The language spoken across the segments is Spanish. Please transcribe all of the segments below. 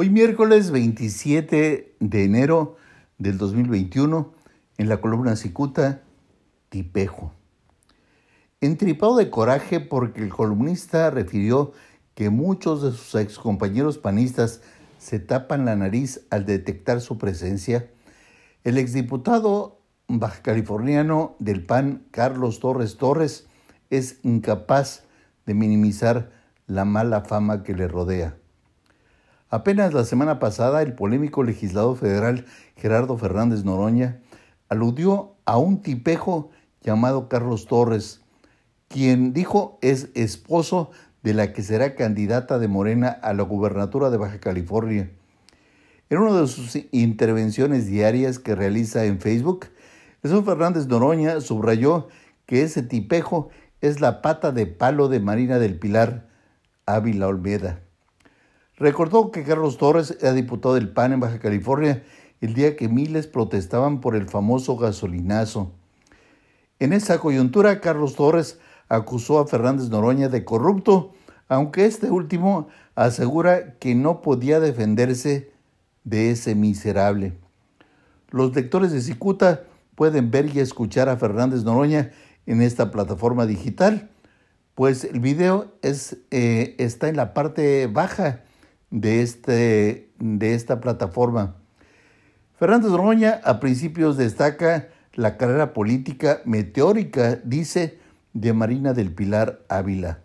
Hoy miércoles 27 de enero del 2021, en la columna Cicuta, Tipejo. Entripado de coraje porque el columnista refirió que muchos de sus excompañeros panistas se tapan la nariz al detectar su presencia, el exdiputado bajacaliforniano del PAN, Carlos Torres Torres, es incapaz de minimizar la mala fama que le rodea. Apenas la semana pasada, el polémico legislador federal Gerardo Fernández Noroña aludió a un tipejo llamado Carlos Torres, quien dijo es esposo de la que será candidata de Morena a la gubernatura de Baja California. En una de sus intervenciones diarias que realiza en Facebook, Jesús Fernández Noroña subrayó que ese tipejo es la pata de palo de Marina del Pilar, Ávila Olmeda. Recordó que Carlos Torres era diputado del PAN en Baja California el día que miles protestaban por el famoso gasolinazo. En esa coyuntura, Carlos Torres acusó a Fernández Noroña de corrupto, aunque este último asegura que no podía defenderse de ese miserable. Los lectores de Cicuta pueden ver y escuchar a Fernández Noroña en esta plataforma digital, pues el video es, eh, está en la parte baja de, este, de esta plataforma. Fernández Roña a principios destaca la carrera política meteórica, dice, de Marina del Pilar Ávila.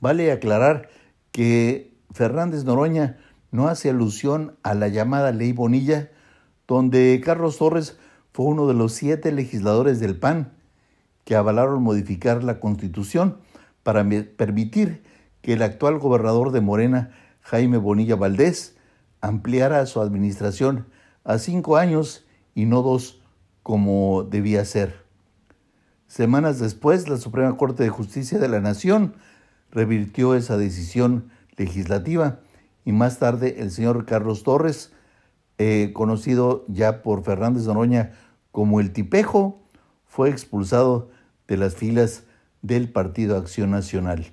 Vale aclarar que Fernández Noroña no hace alusión a la llamada Ley Bonilla, donde Carlos Torres fue uno de los siete legisladores del PAN que avalaron modificar la Constitución para permitir que el actual gobernador de Morena, Jaime Bonilla Valdés, ampliara su administración a cinco años y no dos como debía ser. Semanas después, la Suprema Corte de Justicia de la Nación revirtió esa decisión legislativa y más tarde el señor Carlos Torres, eh, conocido ya por Fernández Noroña como el Tipejo, fue expulsado de las filas del Partido Acción Nacional.